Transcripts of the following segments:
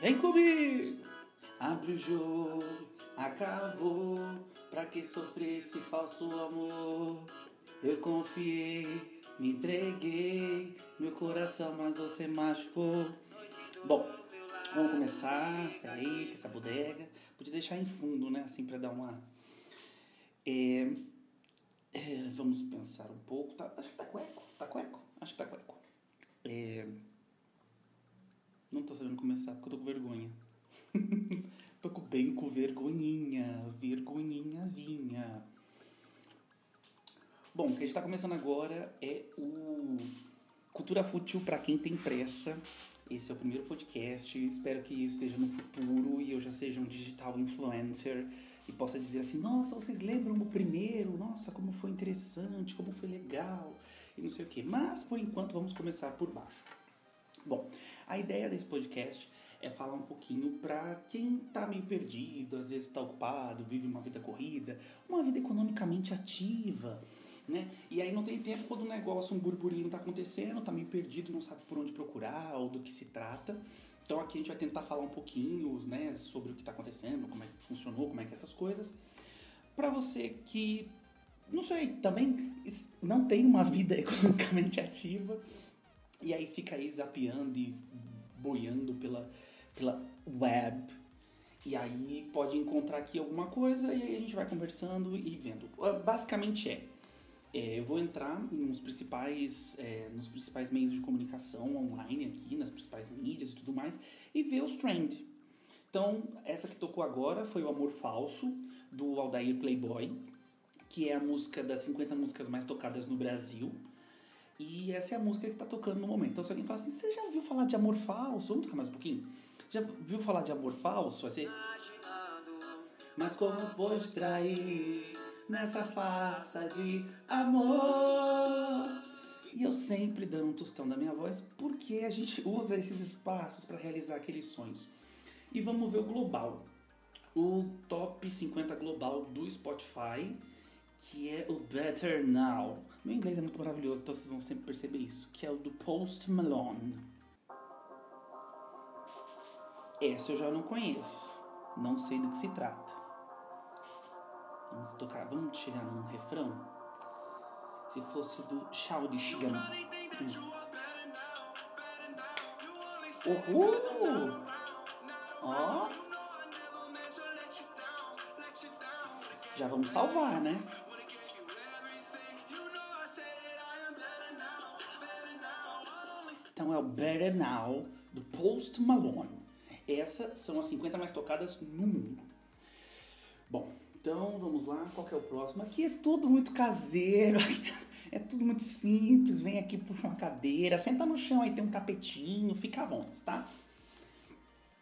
Vem comigo! Abre o jogo, acabou. Pra que sofrer esse falso amor? Eu confiei, me entreguei, meu coração, mas você machucou. Bom, vamos começar. Peraí, que essa bodega. Podia deixar em fundo, né? Assim, pra dar uma. É, é, vamos pensar um pouco. Tá, acho que tá cueco. Tá cueco? Acho que tá cueco. É, não tô sabendo começar porque eu tô com vergonha. tô com bem com vergonhinha, vergonhinhazinha. Bom, o que a gente tá começando agora é o Cultura Fútil para quem tem pressa. Esse é o primeiro podcast. Espero que isso esteja no futuro e eu já seja um digital influencer e possa dizer assim: nossa, vocês lembram o primeiro? Nossa, como foi interessante, como foi legal e não sei o que. Mas por enquanto vamos começar por baixo. Bom, a ideia desse podcast é falar um pouquinho para quem tá meio perdido, às vezes está ocupado, vive uma vida corrida, uma vida economicamente ativa, né? E aí não tem tempo quando um negócio, um burburinho tá acontecendo, tá meio perdido, não sabe por onde procurar ou do que se trata. Então aqui a gente vai tentar falar um pouquinho, né, sobre o que está acontecendo, como é que funcionou, como é que é essas coisas. Para você que não sei, também não tem uma vida economicamente ativa e aí fica aí zapeando e boiando pela, pela web. E aí pode encontrar aqui alguma coisa e aí a gente vai conversando e vendo. Ah, basicamente é, é eu vou entrar nos principais, é, nos principais meios de comunicação online aqui, nas principais mídias e tudo mais, e ver os trends. Então, essa que tocou agora foi o Amor Falso, do Aldair Playboy, que é a música das 50 músicas mais tocadas no Brasil. E essa é a música que está tocando no momento. Então, se alguém fala assim, você já viu falar de amor falso? Vamos tocar mais um pouquinho? Já viu falar de amor falso? Vai ser. Mas como pode trair nessa farsa de amor? E eu sempre dando um tostão da minha voz porque a gente usa esses espaços para realizar aqueles sonhos. E vamos ver o global. O top 50 global do Spotify que é o Better Now. Meu inglês é muito maravilhoso, então vocês vão sempre perceber isso, que é o do Post Malone. Essa eu já não conheço, não sei do que se trata. Vamos tocar, vamos chegar num refrão. Se fosse do Childish Gambino. Hum. Uhul! Ó! Já vamos salvar, né? Better Now do Post Malone. Essas são as 50 mais tocadas no mundo. Bom, então vamos lá, qual que é o próximo? Aqui é tudo muito caseiro, é tudo muito simples. Vem aqui, puxa uma cadeira, senta no chão, aí tem um tapetinho, fica à vontade, tá?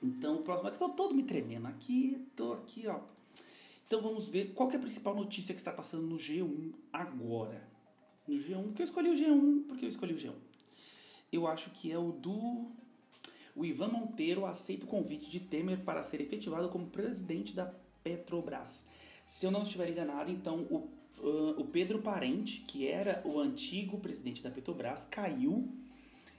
Então o próximo aqui, tô todo me tremendo aqui, tô aqui, ó. Então vamos ver qual é a principal notícia que está passando no G1 agora. No G1, porque eu escolhi o G1, porque eu escolhi o G1 eu acho que é o do. O Ivan Monteiro aceita o convite de Temer para ser efetivado como presidente da Petrobras. Se eu não estiver enganado, então o, uh, o Pedro Parente, que era o antigo presidente da Petrobras, caiu.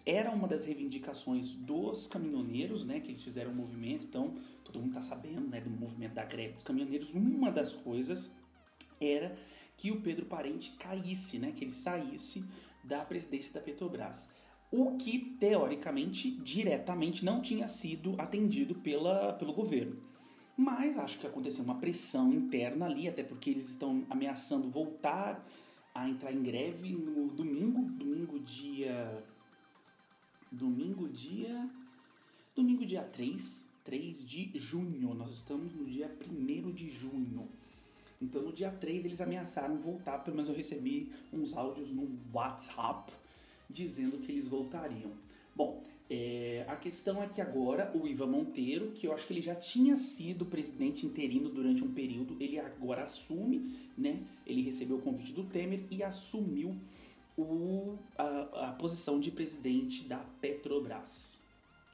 Era uma das reivindicações dos caminhoneiros, né? Que eles fizeram um movimento, então todo mundo está sabendo, né? Do movimento da greve dos caminhoneiros. Uma das coisas era que o Pedro Parente caísse, né? Que ele saísse da presidência da Petrobras o que teoricamente, diretamente, não tinha sido atendido pela, pelo governo. Mas acho que aconteceu uma pressão interna ali, até porque eles estão ameaçando voltar a entrar em greve no domingo, domingo dia. Domingo dia. Domingo dia 3, 3 de junho. Nós estamos no dia 1 de junho. Então no dia 3 eles ameaçaram voltar, pelo menos eu recebi uns áudios no WhatsApp dizendo que eles voltariam. Bom, é, a questão é que agora o Ivan Monteiro, que eu acho que ele já tinha sido presidente interino durante um período, ele agora assume, né? Ele recebeu o convite do Temer e assumiu o, a, a posição de presidente da Petrobras.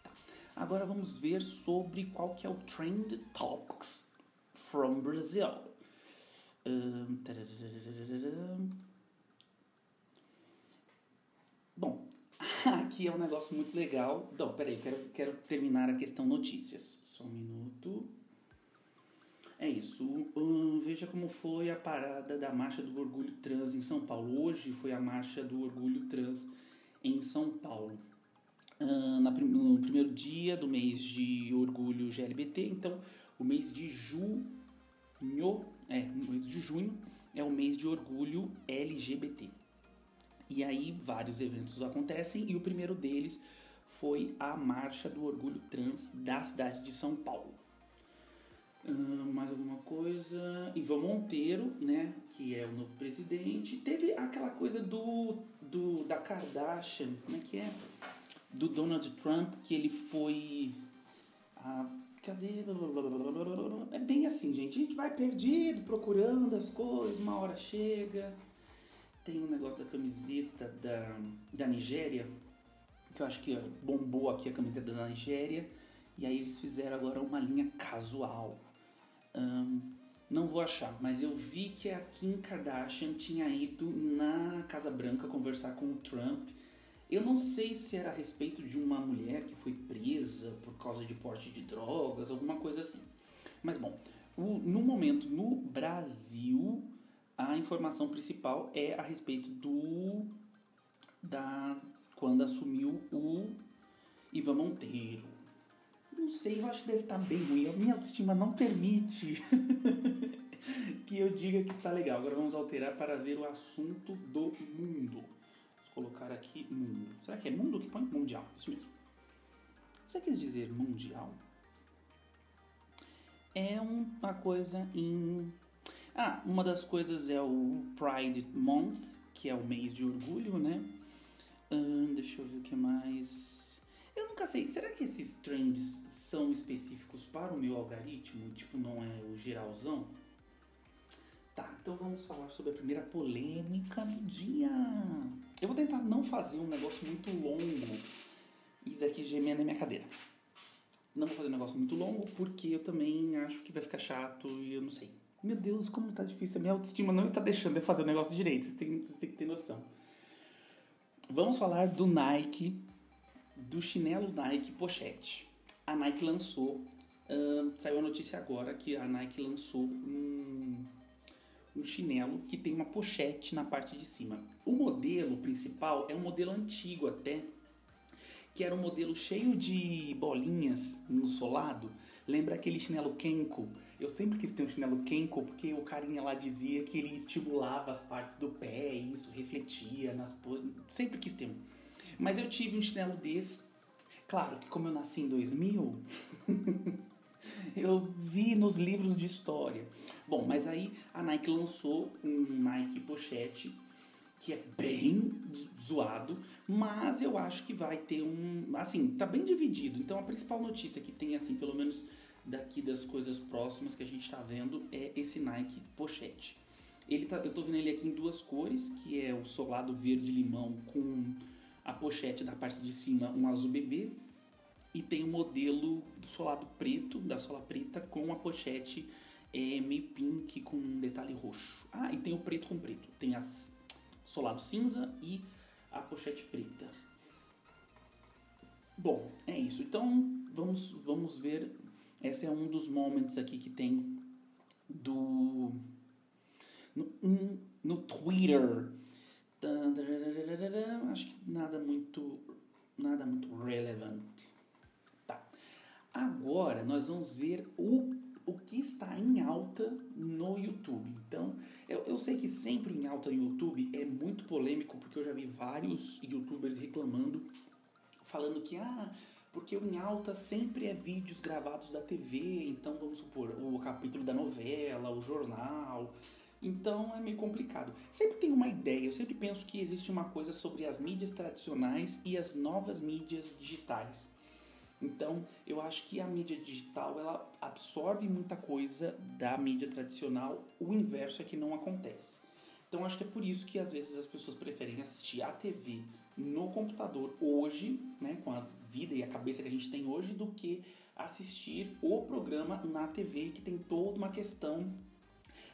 Tá. Agora vamos ver sobre qual que é o Trend Topics from Brazil. Um, Bom, Aqui é um negócio muito legal. Não, peraí, quero, quero terminar a questão notícias. Só um minuto. É isso. Hum, veja como foi a parada da Marcha do Orgulho Trans em São Paulo. Hoje foi a Marcha do Orgulho Trans em São Paulo. Hum, no primeiro dia do mês de Orgulho GLBT, então o mês de junho, é, o mês de junho é o mês de Orgulho LGBT. E aí vários eventos acontecem e o primeiro deles foi a Marcha do Orgulho Trans da cidade de São Paulo. Uh, mais alguma coisa? Ivan Monteiro, né, que é o novo presidente. Teve aquela coisa do, do da Kardashian, como é que é? Do Donald Trump, que ele foi. Ah, cadê? É bem assim, gente. A gente vai perdido, procurando as coisas, uma hora chega. Tem um negócio da camiseta da, da Nigéria, que eu acho que bombou aqui a camiseta da Nigéria. E aí eles fizeram agora uma linha casual. Um, não vou achar, mas eu vi que a Kim Kardashian tinha ido na Casa Branca conversar com o Trump. Eu não sei se era a respeito de uma mulher que foi presa por causa de porte de drogas, alguma coisa assim. Mas bom, o, no momento no Brasil, a informação principal é a respeito do da quando assumiu o Ivan Monteiro. Não sei, eu acho que deve estar bem ruim. A minha autoestima não permite que eu diga que está legal. Agora vamos alterar para ver o assunto do mundo. Vamos colocar aqui mundo. Será que é mundo que põe? Mundial, isso mesmo. Você quis dizer mundial? É uma coisa em ah, uma das coisas é o Pride Month, que é o mês de orgulho, né? Uh, deixa eu ver o que mais. Eu nunca sei, será que esses trends são específicos para o meu algoritmo? Tipo, não é o geralzão? Tá, então vamos falar sobre a primeira polêmica do dia. Eu vou tentar não fazer um negócio muito longo e daqui gemendo na minha cadeira. Não vou fazer um negócio muito longo porque eu também acho que vai ficar chato e eu não sei. Meu Deus, como tá difícil. A minha autoestima não está deixando eu fazer o negócio direito. Vocês têm, vocês têm que ter noção. Vamos falar do Nike, do chinelo Nike Pochette. A Nike lançou, uh, saiu a notícia agora que a Nike lançou um, um chinelo que tem uma pochete na parte de cima. O modelo principal é um modelo antigo até, que era um modelo cheio de bolinhas no solado. Lembra aquele chinelo Kenko? Eu sempre quis ter um chinelo Kenko porque o carinha lá dizia que ele estimulava as partes do pé e isso refletia nas... Sempre quis ter um. Mas eu tive um chinelo desse. Claro que como eu nasci em 2000... eu vi nos livros de história. Bom, mas aí a Nike lançou um Nike Pochete que é bem zoado, mas eu acho que vai ter um, assim, tá bem dividido. Então a principal notícia que tem assim, pelo menos daqui das coisas próximas que a gente está vendo é esse Nike Pochete. Ele tá, eu tô vendo ele aqui em duas cores, que é o solado verde limão com a pochete da parte de cima um azul bebê e tem o modelo do solado preto, da sola preta com a pochete é, meio pink com um detalhe roxo. Ah, e tem o preto com preto. Tem as solado cinza e a pochete preta. Bom, é isso. Então vamos, vamos ver. Esse é um dos momentos aqui que tem do no, no Twitter. Acho que nada muito nada muito relevante. Tá. Agora nós vamos ver o o que está em alta no YouTube. Então, eu, eu sei que sempre em alta no YouTube é muito polêmico, porque eu já vi vários youtubers reclamando, falando que, ah, porque o em alta sempre é vídeos gravados da TV, então vamos supor, o capítulo da novela, o jornal. Então é meio complicado. Sempre tem uma ideia, eu sempre penso que existe uma coisa sobre as mídias tradicionais e as novas mídias digitais. Então, eu acho que a mídia digital ela absorve muita coisa da mídia tradicional, o inverso é que não acontece. Então, acho que é por isso que às vezes as pessoas preferem assistir a TV no computador hoje, né, com a vida e a cabeça que a gente tem hoje, do que assistir o programa na TV, que tem toda uma questão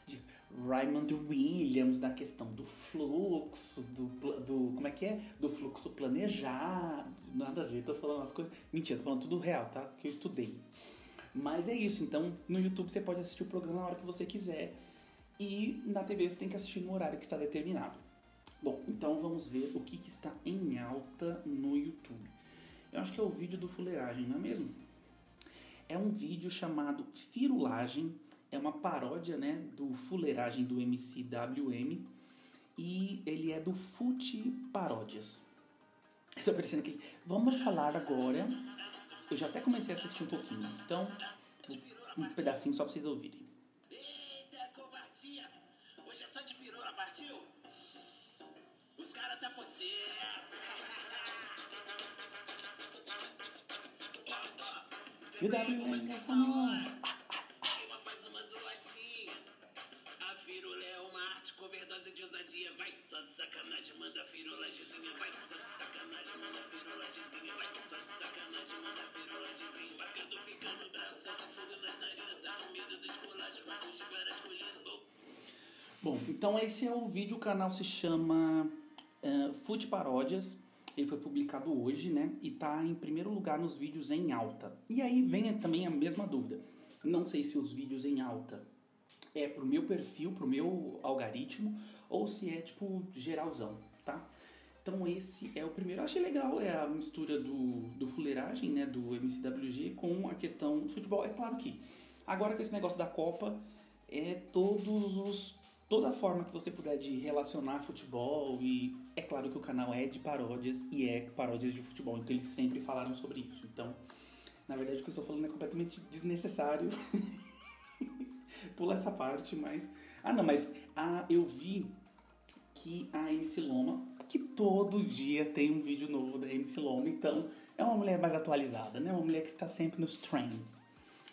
de Raymond Williams na questão do fluxo, do, do. Como é que é? Do fluxo planejado. Nada a ver, tô falando umas coisas. Mentira, tô falando tudo real, tá? Que eu estudei. Mas é isso, então no YouTube você pode assistir o programa na hora que você quiser. E na TV você tem que assistir no horário que está determinado. Bom, então vamos ver o que, que está em alta no YouTube. Eu acho que é o vídeo do fuleiragem, não é mesmo? É um vídeo chamado Firulagem é uma paródia, né, do fuleiragem do MC WM e ele é do Fute Paródias. Estou parecendo que vamos falar agora. Eu já até comecei a assistir um pouquinho, então um pedacinho só para vocês ouvirem. Eita, covardia! Hoje é só de pirula, partiu? Os caras tá possesso. E o WM nessa mão. overdose de ousadia, vai. Só de sacanagem, manda firolagemzinha, vai. Só de sacanagem, manda firolagemzinha, vai. Só de sacanagem, manda firolagemzinha. Bacando, ficando bravo, solta fogo nas narinas, tá com medo do esculacho, vai fugir colhendo. Bom, então esse é o vídeo, o canal se chama uh, Food Paródias. Ele foi publicado hoje, né? E tá em primeiro lugar nos vídeos em alta. E aí vem também a mesma dúvida. Não sei se os vídeos em alta é pro meu perfil, pro meu algoritmo, ou se é tipo geralzão, tá? Então esse é o primeiro. Eu achei legal, é a mistura do, do fuleiragem, né, do MCWG com a questão do futebol. É claro que agora com esse negócio da Copa, é todos os toda forma que você puder de relacionar futebol e é claro que o canal é de paródias e é paródias de futebol, então eles sempre falaram sobre isso. Então, na verdade o que eu estou falando é completamente desnecessário. Pula essa parte, mas. Ah, não, mas ah, eu vi que a MC Loma, que todo dia tem um vídeo novo da MC Loma, então é uma mulher mais atualizada, né? Uma mulher que está sempre nos trends.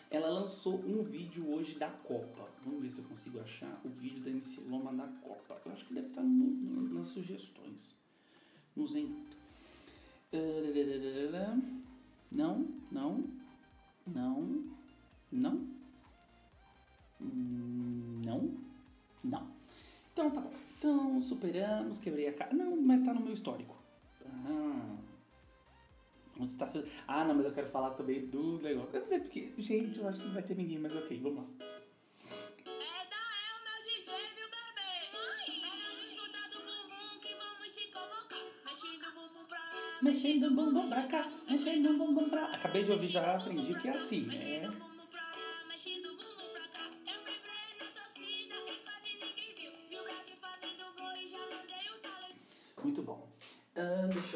Ela lançou um vídeo hoje da Copa. Vamos ver se eu consigo achar o vídeo da MC Loma na Copa. Eu acho que deve estar no, no, nas sugestões. Nos em... Não, não, não, não. Não? Não. Então tá bom. Então superamos, quebrei a cara. Não, mas tá no meu histórico. Ah. Onde está seu... Ah, não, mas eu quero falar também do negócio. Eu não sei porque. Gente, eu acho que não vai ter ninguém, mas ok, vamos lá. Mexendo o bumbum pra cá, mexendo o bumbum pra. Acabei de ouvir, já aprendi que é assim. É.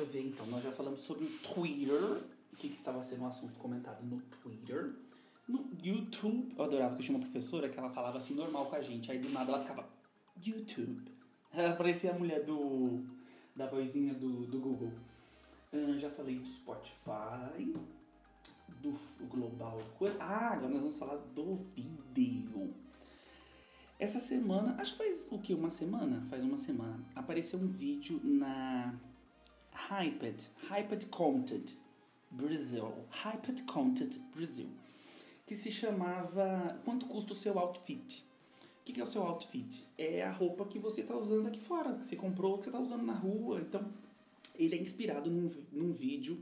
ver então, nós já falamos sobre o Twitter, o que, que estava sendo um assunto comentado no Twitter. No YouTube, eu adorava que eu tinha uma professora que ela falava assim normal com a gente, aí do nada ela ficava YouTube. Ela parecia a mulher do da vozinha do, do Google. Já falei do Spotify, do Global. Ah, agora nós vamos falar do vídeo. Essa semana, acho que faz o que? Uma semana? Faz uma semana. Apareceu um vídeo na Hyped, Hyped Content Brasil. Hyped Content Brasil. Que se chamava Quanto custa o seu outfit? O que, que é o seu outfit? É a roupa que você está usando aqui fora, que você comprou, que você está usando na rua. Então, ele é inspirado num, num vídeo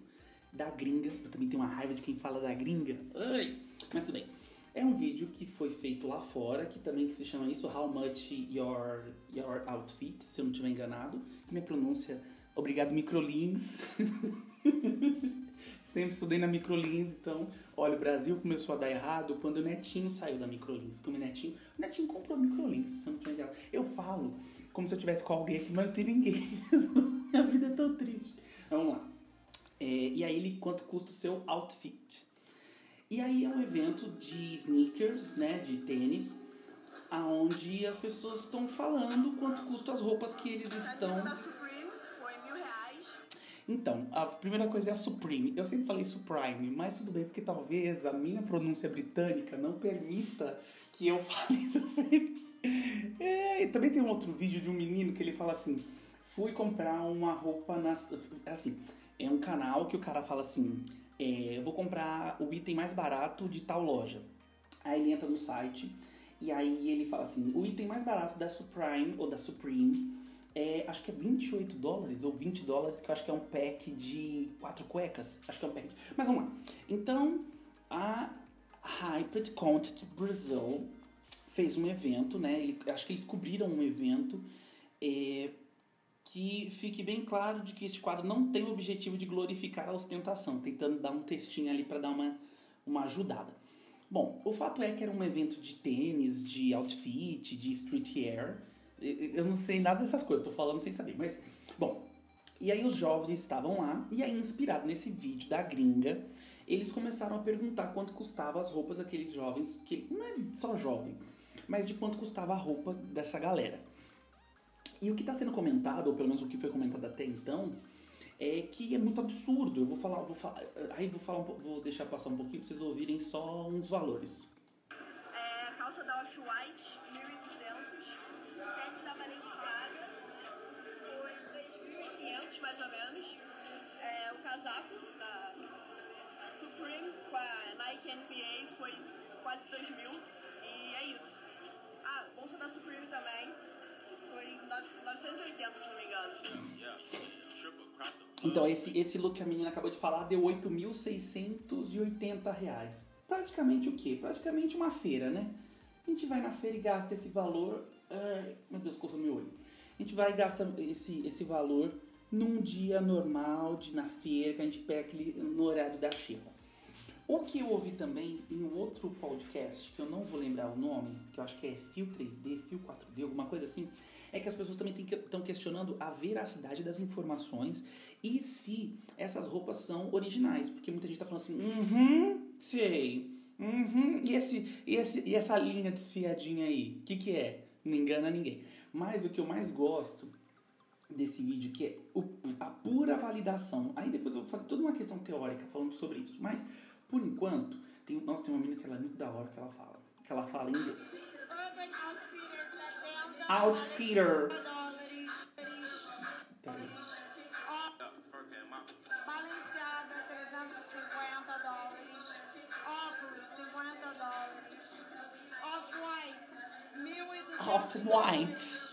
da gringa. Eu também tenho uma raiva de quem fala da gringa. Ai, mas tudo bem. É um vídeo que foi feito lá fora, que também que se chama isso How Much Your, your Outfit, se eu não estiver enganado. Minha pronúncia, obrigado Microlins. Sempre estudei na Microlins, então, olha, o Brasil começou a dar errado quando o Netinho saiu da Microlins. Como o Netinho, o Netinho comprou a Microlins, se eu não enganado. Eu falo como se eu tivesse com alguém aqui, mas não tem ninguém. Minha vida é tão triste. Vamos lá. É, e aí ele, quanto custa o seu outfit? E aí é um evento de sneakers, né, de tênis, aonde as pessoas estão falando quanto custam as roupas que eles estão. Então, a primeira coisa é a Supreme. Eu sempre falei Supreme, mas tudo bem, porque talvez a minha pronúncia britânica não permita que eu fale Supreme. É, e também tem um outro vídeo de um menino que ele fala assim: fui comprar uma roupa nas. Assim, é um canal que o cara fala assim é, vou comprar o item mais barato de tal loja. Aí ele entra no site E aí ele fala assim, o item mais barato da Supreme, ou da Supreme, é, acho que é 28 dólares ou 20 dólares, que eu acho que é um pack de quatro cuecas. Acho que é um pack de... Mas vamos lá. Então, a Hyped Content Brazil fez um evento, né? Ele, acho que eles cobriram um evento é, que fique bem claro de que este quadro não tem o objetivo de glorificar a ostentação, tentando dar um textinho ali para dar uma, uma ajudada. Bom, o fato é que era um evento de tênis, de outfit, de streetwear. Eu não sei nada dessas coisas, tô falando sem saber, mas bom. E aí os jovens estavam lá e aí inspirado nesse vídeo da gringa, eles começaram a perguntar quanto custava as roupas daqueles jovens, que não é só jovem, mas de quanto custava a roupa dessa galera. E o que está sendo comentado, ou pelo menos o que foi comentado até então, é que é muito absurdo. Eu vou falar, vou falar aí vou falar, um, vou deixar passar um pouquinho para vocês ouvirem só uns valores. É, calça da Off-White, mais ou menos. É, o casaco da Supreme com a Nike NBA foi quase 2 mil. E é isso. Ah, bolsa da Supreme também. Foi 980, se não me engano. Então, esse, esse look que a menina acabou de falar deu 8.680 reais. Praticamente o quê? Praticamente uma feira, né? A gente vai na feira e gasta esse valor. Ai, meu Deus, correu meu olho. A gente vai e gasta esse, esse valor num dia normal de na feira, que a gente pega aquele, no horário da xepa. O que eu ouvi também em um outro podcast, que eu não vou lembrar o nome, que eu acho que é Fio 3D, Fio 4D, alguma coisa assim, é que as pessoas também estão questionando a veracidade das informações e se essas roupas são originais. Porque muita gente está falando assim, uhum, sei, uhum, e, esse, e, esse, e essa linha desfiadinha aí, o que, que é? Não engana ninguém. Mas o que eu mais gosto desse vídeo, que é o, a pura validação. Aí depois eu vou fazer toda uma questão teórica falando sobre isso. Mas por enquanto, tem, nossa, tem uma menina que ela é muito da hora que ela fala. Que ela fala em. Outfitter. Balenciaga, 350 dólares. Óculos, 50 dólares. Off-White, 1.200 Off-White.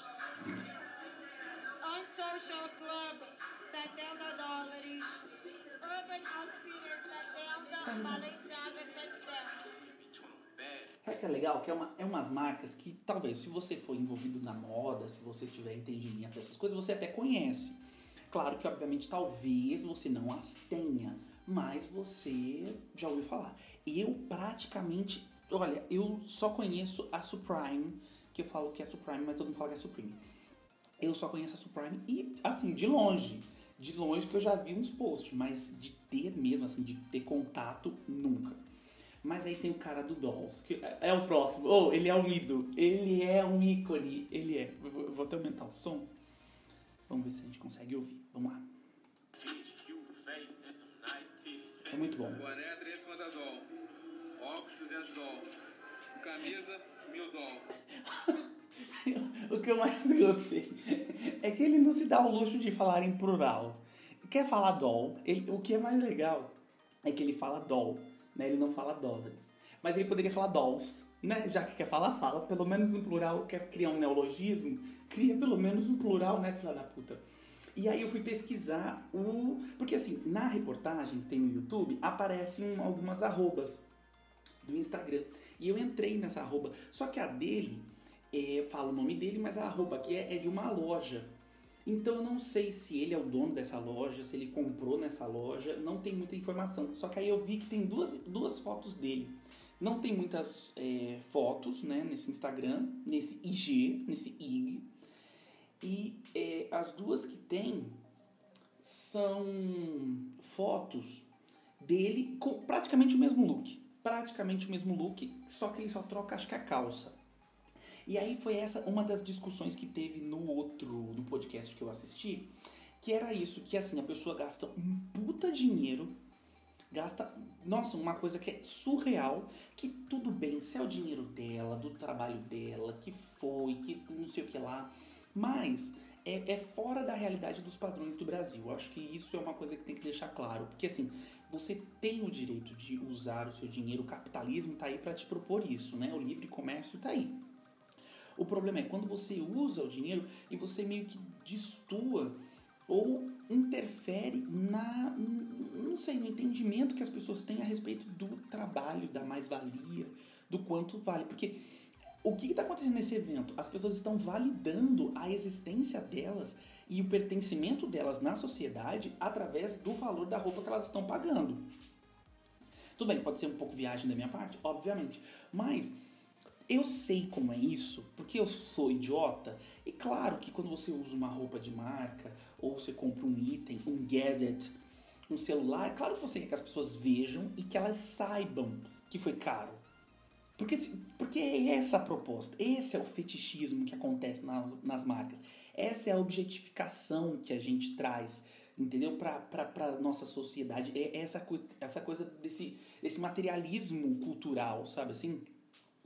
Que é legal? Que é, uma, é umas marcas que talvez, se você for envolvido na moda, se você tiver entendimento dessas coisas, você até conhece. Claro que, obviamente, talvez você não as tenha, mas você já ouviu falar. Eu praticamente, olha, eu só conheço a Supreme, que eu falo que é Supreme, mas todo mundo fala que é Supreme. Eu só conheço a Supreme e, assim, de longe. De longe que eu já vi uns posts, mas de ter mesmo, assim, de ter contato, nunca. Mas aí tem o cara do Dolls, que é o próximo. Oh, ele é um ídolo. Ele é um ícone. Ele é. Eu vou, eu vou até aumentar o som. Vamos ver se a gente consegue ouvir. Vamos lá. É muito bom. Boné 350 doll. Óculos 200 doll. Camisa 1000 doll. o que eu mais gostei é que ele não se dá o luxo de falar em plural. Quer falar doll? Ele, o que é mais legal é que ele fala doll né? Ele não fala dólares. Mas ele poderia falar dolls, né? Já que quer falar, fala. Pelo menos no plural, quer criar um neologismo, cria pelo menos um plural, né, filha da puta? E aí eu fui pesquisar o... Porque assim, na reportagem que tem no YouTube, aparecem algumas arrobas do Instagram. E eu entrei nessa arroba. Só que a dele, é, fala o nome dele, mas a arroba aqui é, é de uma loja. Então eu não sei se ele é o dono dessa loja, se ele comprou nessa loja, não tem muita informação. Só que aí eu vi que tem duas, duas fotos dele. Não tem muitas é, fotos né, nesse Instagram, nesse IG, nesse IG. E é, as duas que tem são fotos dele com praticamente o mesmo look. Praticamente o mesmo look, só que ele só troca acho que a calça. E aí foi essa uma das discussões que teve no outro, no podcast que eu assisti, que era isso, que assim, a pessoa gasta um puta dinheiro, gasta, nossa, uma coisa que é surreal, que tudo bem, se é o dinheiro dela, do trabalho dela, que foi, que não sei o que lá, mas é, é fora da realidade dos padrões do Brasil. Eu acho que isso é uma coisa que tem que deixar claro, porque assim, você tem o direito de usar o seu dinheiro, o capitalismo está aí para te propor isso, né? O livre comércio está aí. O problema é quando você usa o dinheiro e você meio que destua ou interfere na, não sei, no entendimento que as pessoas têm a respeito do trabalho, da mais-valia, do quanto vale. Porque o que está acontecendo nesse evento? As pessoas estão validando a existência delas e o pertencimento delas na sociedade através do valor da roupa que elas estão pagando. Tudo bem, pode ser um pouco viagem da minha parte, obviamente, mas eu sei como é isso, porque eu sou idiota, e claro que quando você usa uma roupa de marca, ou você compra um item, um gadget, um celular, é claro que você quer que as pessoas vejam e que elas saibam que foi caro. Porque, porque é essa a proposta, esse é o fetichismo que acontece na, nas marcas. Essa é a objetificação que a gente traz, entendeu? Para nossa sociedade. É essa, essa coisa desse, desse materialismo cultural, sabe assim?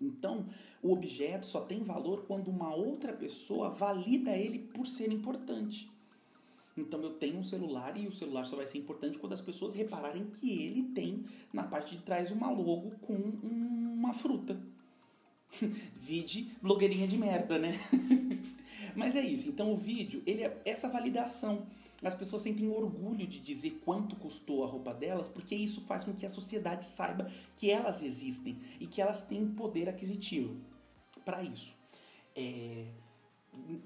Então, o objeto só tem valor quando uma outra pessoa valida ele por ser importante. Então eu tenho um celular e o celular só vai ser importante quando as pessoas repararem que ele tem na parte de trás uma logo com uma fruta. Vide blogueirinha de merda, né? Mas é isso. Então o vídeo, ele é essa validação. As pessoas sentem orgulho de dizer quanto custou a roupa delas, porque isso faz com que a sociedade saiba que elas existem e que elas têm poder aquisitivo para isso. É,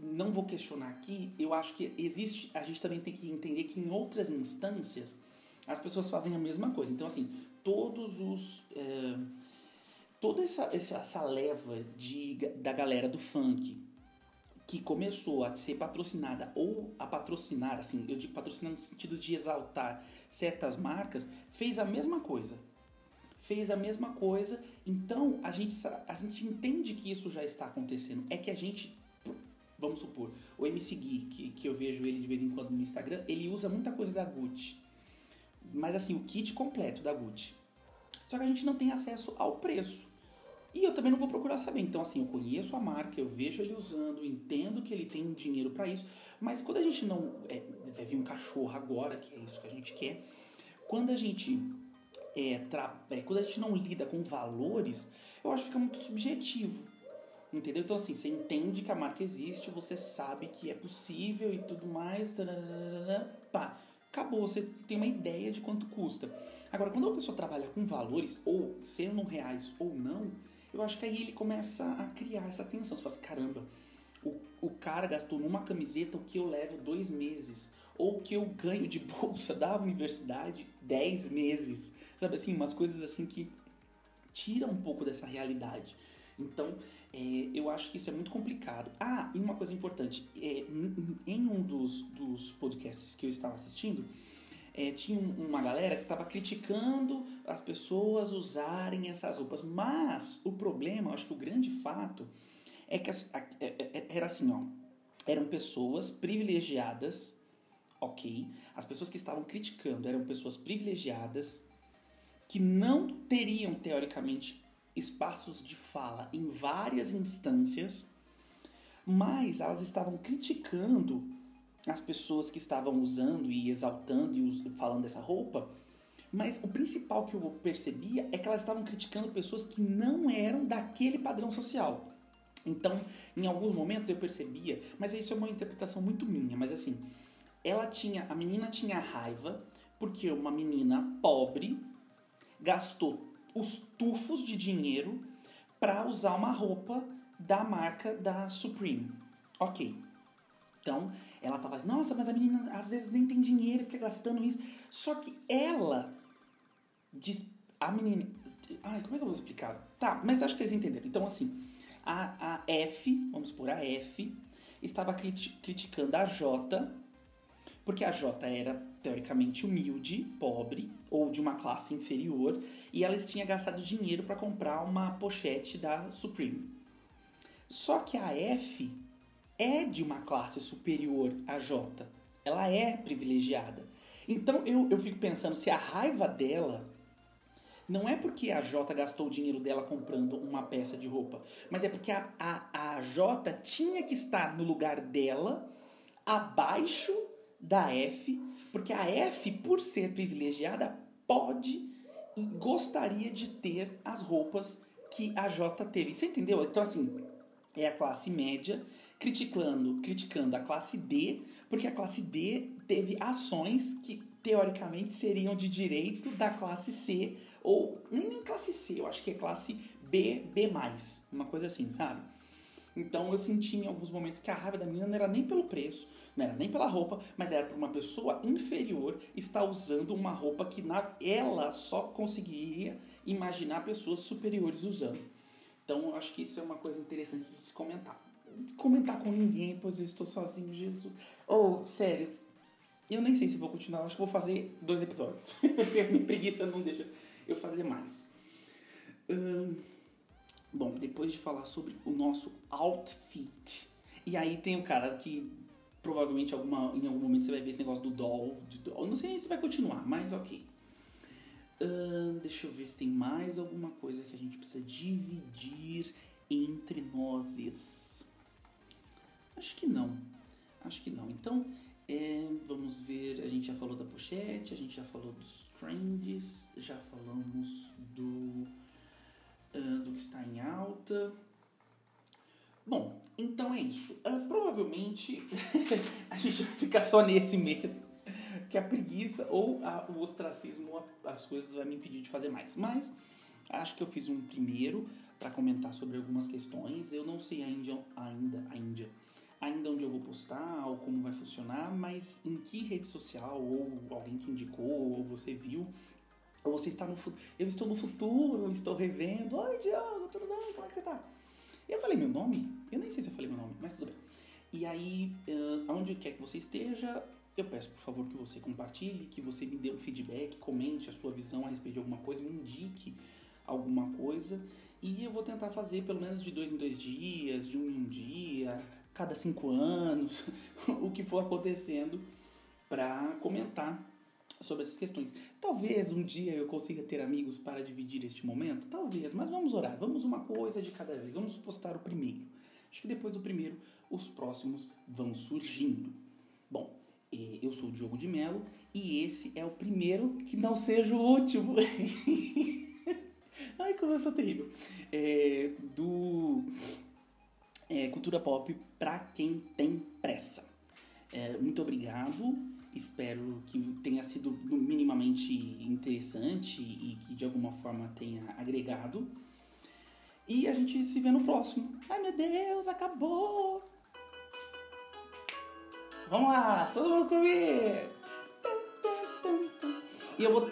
não vou questionar aqui, eu acho que existe, a gente também tem que entender que em outras instâncias as pessoas fazem a mesma coisa. Então, assim, todos os. É, toda essa, essa, leva de, da galera do funk que começou a ser patrocinada ou a patrocinar, assim, eu digo patrocinar no sentido de exaltar certas marcas, fez a mesma coisa. Fez a mesma coisa, então a gente, a gente entende que isso já está acontecendo. É que a gente, vamos supor, o MC Gui, que, que eu vejo ele de vez em quando no Instagram, ele usa muita coisa da Gucci. Mas assim, o kit completo da Gucci. Só que a gente não tem acesso ao preço. E eu também não vou procurar saber. Então, assim, eu conheço a marca, eu vejo ele usando, entendo que ele tem dinheiro para isso. Mas quando a gente não. É, vai vir um cachorro agora, que é isso que a gente quer. Quando a gente. É, tra, é, quando a gente não lida com valores, eu acho que fica muito subjetivo. Entendeu? Então, assim, você entende que a marca existe, você sabe que é possível e tudo mais. Tararara, pá, acabou, você tem uma ideia de quanto custa. Agora, quando uma pessoa trabalha com valores, ou sendo reais ou não, eu acho que aí ele começa a criar essa tensão. Você fala assim, caramba, o, o cara gastou numa camiseta o que eu levo dois meses. Ou o que eu ganho de bolsa da universidade dez meses. Sabe assim, umas coisas assim que tiram um pouco dessa realidade. Então, é, eu acho que isso é muito complicado. Ah, e uma coisa importante. É, em um dos, dos podcasts que eu estava assistindo, é, tinha uma galera que estava criticando as pessoas usarem essas roupas. Mas o problema, acho que o grande fato é que é, é, é, era assim, ó. Eram pessoas privilegiadas, ok? As pessoas que estavam criticando eram pessoas privilegiadas que não teriam, teoricamente, espaços de fala em várias instâncias, mas elas estavam criticando as pessoas que estavam usando e exaltando e falando dessa roupa, mas o principal que eu percebia é que elas estavam criticando pessoas que não eram daquele padrão social. Então, em alguns momentos eu percebia, mas isso é uma interpretação muito minha, mas assim, ela tinha, a menina tinha raiva porque uma menina pobre gastou os tufos de dinheiro para usar uma roupa da marca da Supreme. Ok. Então, ela tava assim, nossa, mas a menina às vezes nem tem dinheiro, fica gastando isso. Só que ela diz, a menina, ai, como é que eu vou explicar? Tá, mas acho que vocês entenderam. Então, assim, a, a F, vamos supor, a F, estava criticando a J, porque a J era teoricamente humilde, pobre ou de uma classe inferior, e ela tinha gastado dinheiro para comprar uma pochete da Supreme. Só que a F é de uma classe superior à J. Ela é privilegiada. Então eu, eu fico pensando se a raiva dela não é porque a J gastou o dinheiro dela comprando uma peça de roupa, mas é porque a, a, a J tinha que estar no lugar dela, abaixo da F, porque a F, por ser privilegiada, pode e gostaria de ter as roupas que a J teve. Você entendeu? Então, assim, é a classe média criticando, criticando a classe D, porque a classe D teve ações que teoricamente seriam de direito da classe C, ou nem classe C, eu acho que é classe B, B+, uma coisa assim, sabe? Então eu senti em alguns momentos que a raiva da menina não era nem pelo preço, não era nem pela roupa, mas era por uma pessoa inferior estar usando uma roupa que na, ela só conseguiria imaginar pessoas superiores usando. Então eu acho que isso é uma coisa interessante de se comentar. Comentar com ninguém, pois eu estou sozinho, Jesus. Ou, oh, sério, eu nem sei se vou continuar, acho que vou fazer dois episódios. Minha preguiça não deixa eu fazer mais. Bom, depois de falar sobre o nosso outfit. E aí tem o cara que provavelmente alguma, em algum momento você vai ver esse negócio do doll. doll. Não sei se vai continuar, mas ok. Deixa eu ver se tem mais alguma coisa que a gente precisa dividir entre nós. Acho que não. Acho que não. Então, é, vamos ver. A gente já falou da pochete, a gente já falou dos trends, já falamos do, uh, do que está em alta. Bom, então é isso. Uh, provavelmente a gente vai ficar só nesse mesmo que a preguiça ou a, o ostracismo, as coisas vai me impedir de fazer mais. Mas acho que eu fiz um primeiro para comentar sobre algumas questões. Eu não sei ainda, ainda, ainda, ainda onde eu vou postar ou como vai funcionar, mas em que rede social ou alguém que indicou ou você viu ou você está no futuro. Eu estou no futuro, estou revendo. Oi, Diogo, tudo bem? Como é que você tá? Eu falei meu nome? Eu nem sei se eu falei meu nome, mas tudo bem. E aí, aonde quer que você esteja, eu peço, por favor, que você compartilhe, que você me dê um feedback, comente a sua visão a respeito de alguma coisa, me indique alguma coisa. E eu vou tentar fazer pelo menos de dois em dois dias, de um em um dia, cada cinco anos, o que for acontecendo para comentar sobre essas questões. Talvez um dia eu consiga ter amigos para dividir este momento, talvez, mas vamos orar, vamos uma coisa de cada vez, vamos postar o primeiro. Acho que depois do primeiro, os próximos vão surgindo. Bom, eu sou o Diogo de Melo e esse é o primeiro que não seja o último. Ai, como eu sou terrível. É, do é, Cultura Pop para quem tem pressa. É, muito obrigado. Espero que tenha sido minimamente interessante e que de alguma forma tenha agregado. E a gente se vê no próximo. Ai meu Deus, acabou! Vamos lá, todo mundo comigo! E eu vou.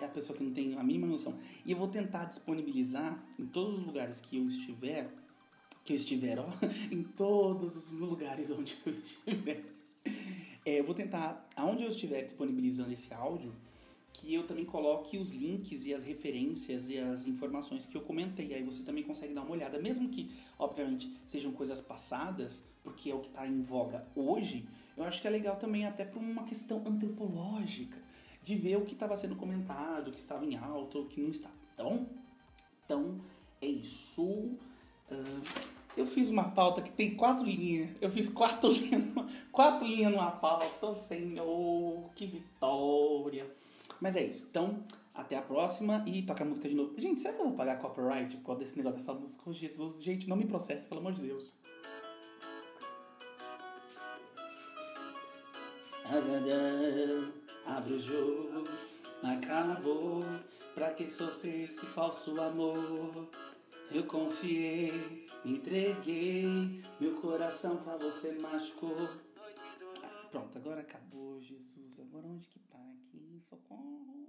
É a pessoa que não tem a mínima noção. E eu vou tentar disponibilizar em todos os lugares que eu estiver. Que eu estiver, ó. Em todos os lugares onde eu estiver. É, eu vou tentar, aonde eu estiver disponibilizando esse áudio, que eu também coloque os links e as referências e as informações que eu comentei. Aí você também consegue dar uma olhada, mesmo que, obviamente, sejam coisas passadas, porque é o que está em voga hoje, eu acho que é legal também até por uma questão antropológica, de ver o que estava sendo comentado, o que estava em alta, o que não estava. Então, então é isso. Uh, eu fiz uma pauta que tem quatro linhas. Eu fiz quatro linhas, quatro linhas numa pauta. Senhor, que vitória! Mas é isso. Então, até a próxima e toca a música de novo. Gente, será que eu vou pagar copyright por causa desse negócio dessa música? Oh, Jesus, gente, não me processe, pelo amor de Deus. Abre o jogo, acabou. Pra que sofrer esse falso amor? Eu confiei, entreguei, meu coração pra você machucou. Pronto, agora acabou, Jesus. Agora onde que tá aqui? Socorro.